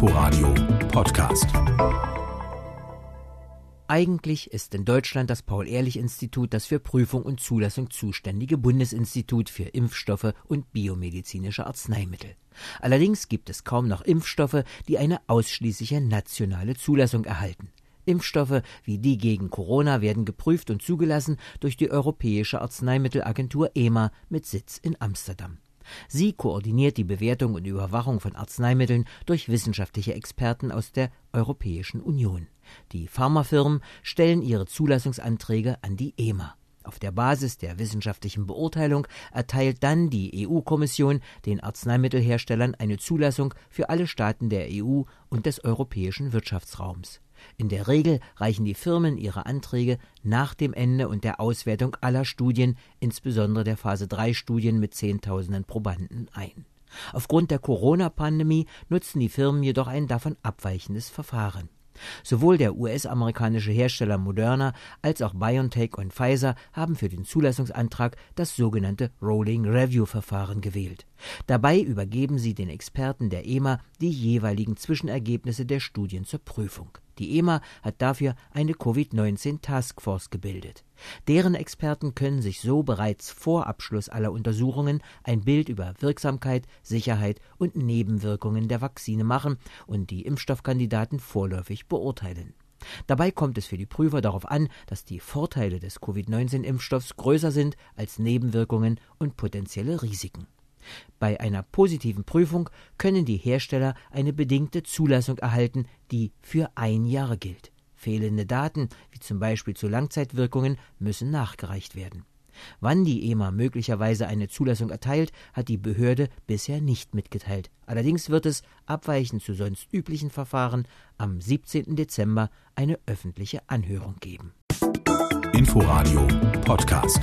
Inforadio Podcast. Eigentlich ist in Deutschland das Paul-Ehrlich-Institut das für Prüfung und Zulassung zuständige Bundesinstitut für Impfstoffe und biomedizinische Arzneimittel. Allerdings gibt es kaum noch Impfstoffe, die eine ausschließliche nationale Zulassung erhalten. Impfstoffe wie die gegen Corona werden geprüft und zugelassen durch die Europäische Arzneimittelagentur EMA mit Sitz in Amsterdam. Sie koordiniert die Bewertung und Überwachung von Arzneimitteln durch wissenschaftliche Experten aus der Europäischen Union. Die Pharmafirmen stellen ihre Zulassungsanträge an die EMA. Auf der Basis der wissenschaftlichen Beurteilung erteilt dann die EU-Kommission den Arzneimittelherstellern eine Zulassung für alle Staaten der EU und des europäischen Wirtschaftsraums. In der Regel reichen die Firmen ihre Anträge nach dem Ende und der Auswertung aller Studien, insbesondere der Phase 3 Studien mit Zehntausenden Probanden, ein. Aufgrund der Corona-Pandemie nutzen die Firmen jedoch ein davon abweichendes Verfahren. Sowohl der US-amerikanische Hersteller Moderna als auch BioNTech und Pfizer haben für den Zulassungsantrag das sogenannte Rolling Review Verfahren gewählt. Dabei übergeben sie den Experten der EMA die jeweiligen Zwischenergebnisse der Studien zur Prüfung. Die EMA hat dafür eine Covid-19 Taskforce gebildet. Deren Experten können sich so bereits vor Abschluss aller Untersuchungen ein Bild über Wirksamkeit, Sicherheit und Nebenwirkungen der Vakzine machen und die Impfstoffkandidaten vorläufig beurteilen. Dabei kommt es für die Prüfer darauf an, dass die Vorteile des Covid-19-Impfstoffs größer sind als Nebenwirkungen und potenzielle Risiken. Bei einer positiven Prüfung können die Hersteller eine bedingte Zulassung erhalten, die für ein Jahr gilt. Fehlende Daten, wie zum Beispiel zu Langzeitwirkungen, müssen nachgereicht werden. Wann die EMA möglicherweise eine Zulassung erteilt, hat die Behörde bisher nicht mitgeteilt. Allerdings wird es, abweichend zu sonst üblichen Verfahren, am 17. Dezember eine öffentliche Anhörung geben. Inforadio Podcast.